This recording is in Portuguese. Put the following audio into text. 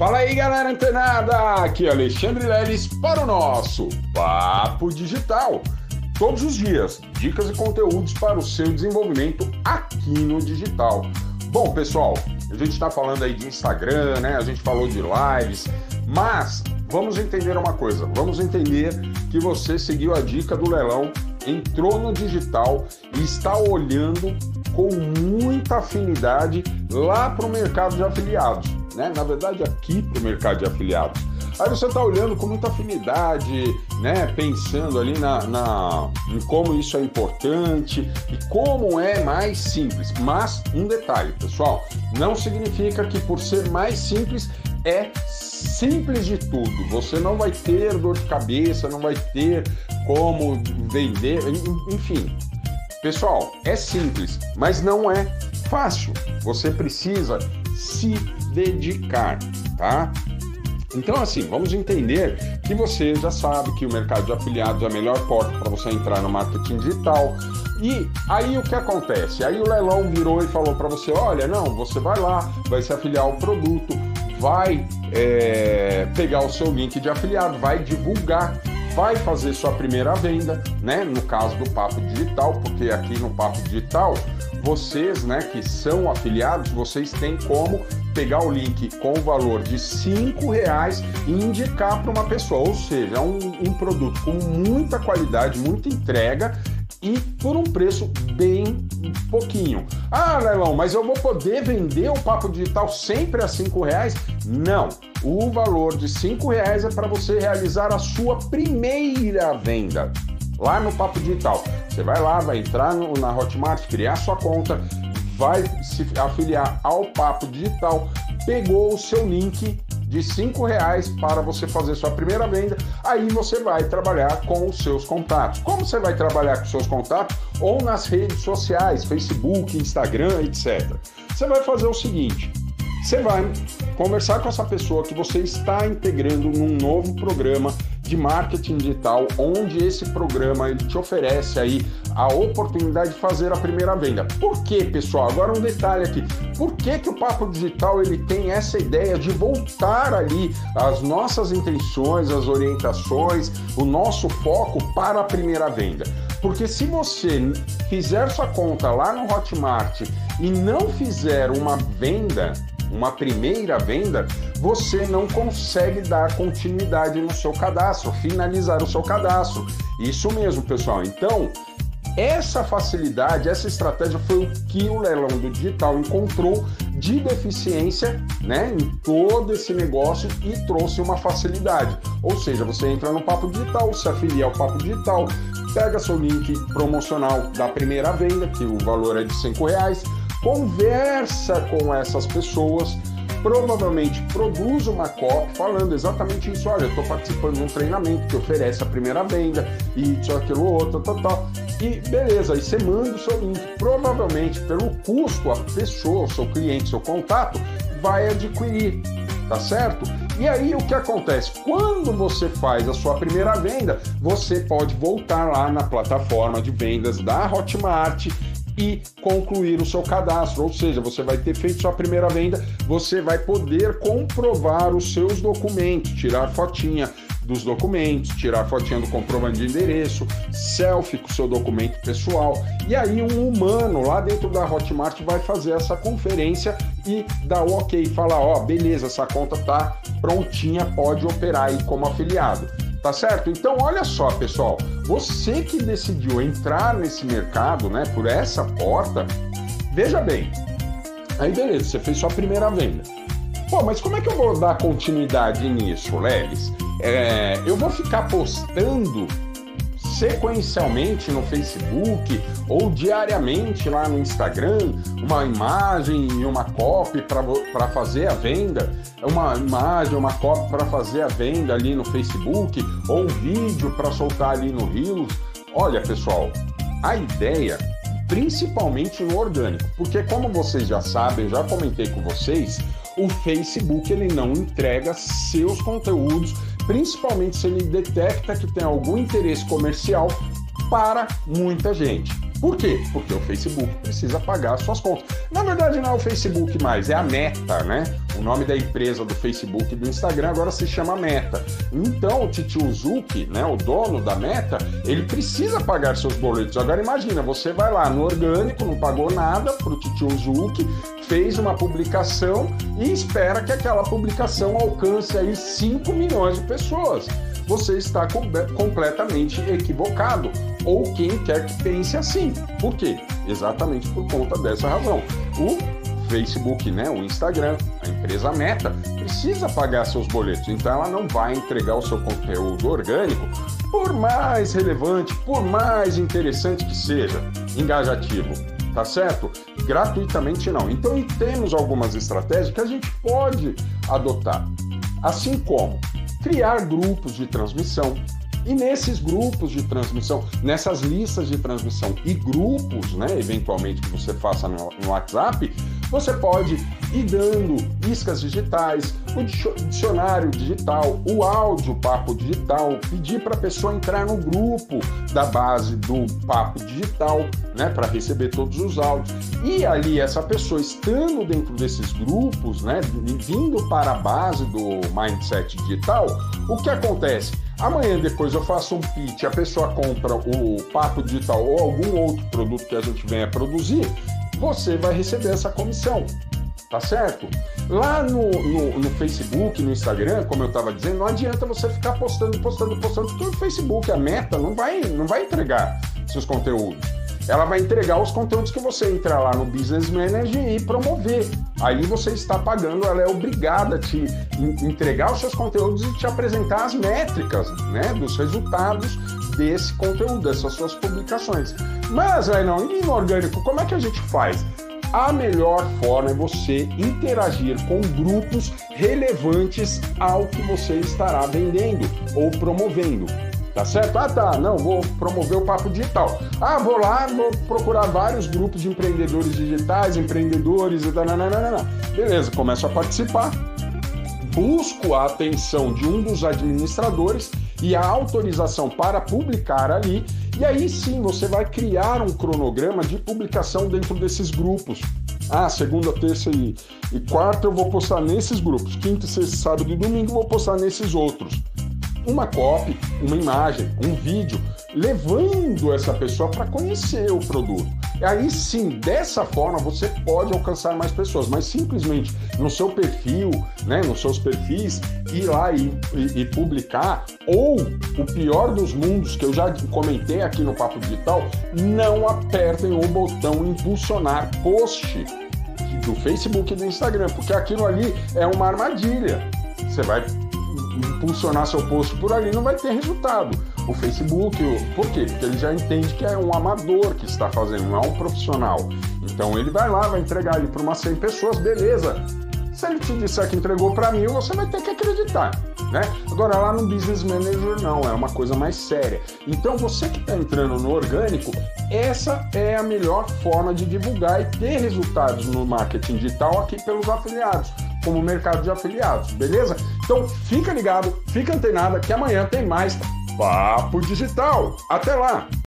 Fala aí, galera antenada! Aqui é Alexandre Leles para o nosso Papo Digital. Todos os dias, dicas e conteúdos para o seu desenvolvimento aqui no digital. Bom, pessoal, a gente está falando aí de Instagram, né? A gente falou de lives, mas vamos entender uma coisa. Vamos entender que você seguiu a dica do leilão, entrou no digital e está olhando com muita afinidade lá para o mercado de afiliados né? Na verdade, aqui para o mercado de afiliados. Aí você está olhando com muita afinidade, né? Pensando ali na, na, em como isso é importante e como é mais simples. Mas um detalhe, pessoal, não significa que por ser mais simples é simples de tudo. Você não vai ter dor de cabeça, não vai ter como vender, enfim. Pessoal, é simples, mas não é fácil. Você precisa se dedicar, tá? Então, assim, vamos entender que você já sabe que o mercado de afiliados é a melhor porta para você entrar no marketing digital. E aí o que acontece? Aí o leilão virou e falou para você: olha, não, você vai lá, vai se afiliar ao produto, vai é, pegar o seu link de afiliado, vai divulgar, vai fazer sua primeira venda, né? No caso do Papo Digital, porque aqui no Papo Digital, vocês, né, que são afiliados, vocês têm como pegar o link com o valor de cinco reais e indicar para uma pessoa, ou seja, é um, um produto com muita qualidade, muita entrega e por um preço bem pouquinho. Ah, Leilão, mas eu vou poder vender o papo digital sempre a cinco reais? Não. O valor de cinco reais é para você realizar a sua primeira venda lá no Papo Digital. Você vai lá, vai entrar no, na Hotmart, criar sua conta, vai se afiliar ao Papo Digital, pegou o seu link de cinco reais para você fazer sua primeira venda, aí você vai trabalhar com os seus contatos. Como você vai trabalhar com os seus contatos? Ou nas redes sociais, Facebook, Instagram, etc. Você vai fazer o seguinte: você vai conversar com essa pessoa que você está integrando num novo programa de marketing digital, onde esse programa ele te oferece aí a oportunidade de fazer a primeira venda. Por que, pessoal? Agora um detalhe aqui. Por que, que o Papo Digital ele tem essa ideia de voltar ali as nossas intenções, as orientações, o nosso foco para a primeira venda? Porque se você fizer sua conta lá no Hotmart e não fizer uma venda, uma primeira venda, você não consegue dar continuidade no seu cadastro, finalizar o seu cadastro. Isso mesmo, pessoal. Então, essa facilidade, essa estratégia foi o que o leilão do digital encontrou de deficiência né, em todo esse negócio e trouxe uma facilidade. Ou seja, você entra no Papo Digital, se afilia ao Papo Digital, pega seu link promocional da primeira venda, que o valor é de R$ reais, conversa com essas pessoas, provavelmente produz uma copy falando exatamente isso. Olha, eu estou participando de um treinamento que oferece a primeira venda e isso, aquilo, outro, tal, tal. E beleza, aí você manda o seu link. Provavelmente, pelo custo, a pessoa, o seu cliente, seu contato, vai adquirir, tá certo? E aí o que acontece? Quando você faz a sua primeira venda, você pode voltar lá na plataforma de vendas da Hotmart e concluir o seu cadastro. Ou seja, você vai ter feito sua primeira venda, você vai poder comprovar os seus documentos, tirar fotinha dos documentos, tirar fotinha do comprovante de endereço, selfie com seu documento pessoal. E aí um humano lá dentro da Hotmart vai fazer essa conferência e dar o ok, falar, ó, beleza, essa conta tá prontinha, pode operar aí como afiliado. Tá certo? Então, olha só, pessoal, você que decidiu entrar nesse mercado, né, por essa porta, veja bem. Aí, beleza, você fez sua primeira venda. Pô, mas como é que eu vou dar continuidade nisso, Lelis? É, eu vou ficar postando sequencialmente no Facebook ou diariamente lá no Instagram uma imagem e uma copy para fazer a venda, uma imagem, uma copy para fazer a venda ali no Facebook ou um vídeo para soltar ali no Reels. Olha, pessoal, a ideia principalmente no orgânico, porque como vocês já sabem, já comentei com vocês, o Facebook ele não entrega seus conteúdos principalmente se ele detecta que tem algum interesse comercial para muita gente. Por quê? Porque o Facebook precisa pagar suas contas. Na verdade, não é o Facebook mais, é a Meta, né? O nome da empresa do Facebook e do Instagram agora se chama Meta. Então, o Titio Zuki, né, o dono da Meta, ele precisa pagar seus boletos. Agora imagina, você vai lá no orgânico, não pagou nada pro Titio Zuki, fez uma publicação e espera que aquela publicação alcance aí 5 milhões de pessoas você está completamente equivocado. Ou quem quer que pense assim. Por quê? Exatamente por conta dessa razão. O Facebook, né, o Instagram, a empresa Meta, precisa pagar seus boletos, então ela não vai entregar o seu conteúdo orgânico, por mais relevante, por mais interessante que seja, engajativo, tá certo? Gratuitamente não. Então, e temos algumas estratégias que a gente pode adotar. Assim como criar grupos de transmissão. E nesses grupos de transmissão, nessas listas de transmissão e grupos, né, eventualmente que você faça no, no WhatsApp, você pode ir dando iscas digitais, o dicionário digital, o áudio papo digital, pedir para a pessoa entrar no grupo da base do papo digital, né, para receber todos os áudios. E ali essa pessoa estando dentro desses grupos, né, vindo para a base do mindset digital, o que acontece? Amanhã depois eu faço um pitch, a pessoa compra o papo digital ou algum outro produto que a gente venha produzir, você vai receber essa comissão. Tá certo? Lá no, no, no Facebook, no Instagram, como eu estava dizendo, não adianta você ficar postando, postando, postando, porque o Facebook, a meta, não vai, não vai entregar seus conteúdos ela vai entregar os conteúdos que você entrar lá no Business Manager e promover. Aí você está pagando, ela é obrigada a te entregar os seus conteúdos e te apresentar as métricas, né, dos resultados desse conteúdo, dessas suas publicações. Mas não, e no orgânico, como é que a gente faz? A melhor forma é você interagir com grupos relevantes ao que você estará vendendo ou promovendo. Tá certo? Ah, tá. Não, vou promover o papo digital. Ah, vou lá, vou procurar vários grupos de empreendedores digitais, empreendedores tal. Beleza, começo a participar. Busco a atenção de um dos administradores e a autorização para publicar ali. E aí sim você vai criar um cronograma de publicação dentro desses grupos. Ah, segunda, terça e, e quarta eu vou postar nesses grupos. Quinta, sexta, sábado e domingo eu vou postar nesses outros uma copy, uma imagem, um vídeo, levando essa pessoa para conhecer o produto. Aí sim, dessa forma você pode alcançar mais pessoas, mas simplesmente no seu perfil, né, nos seus perfis, ir lá e, e, e publicar, ou o pior dos mundos, que eu já comentei aqui no Papo Digital, não apertem o botão impulsionar post do Facebook e do Instagram, porque aquilo ali é uma armadilha. Você vai impulsionar seu post por ali, não vai ter resultado. O Facebook, por quê? Porque ele já entende que é um amador que está fazendo, não é um profissional. Então ele vai lá, vai entregar ali para umas 100 pessoas, beleza. Se ele te disser que entregou para mil, você vai ter que acreditar. Né? Agora, lá no Business Manager, não, é uma coisa mais séria. Então, você que está entrando no orgânico, essa é a melhor forma de divulgar e ter resultados no marketing digital aqui pelos afiliados como mercado de afiliados, beleza? Então fica ligado, fica antenada que amanhã tem mais Papo Digital. Até lá!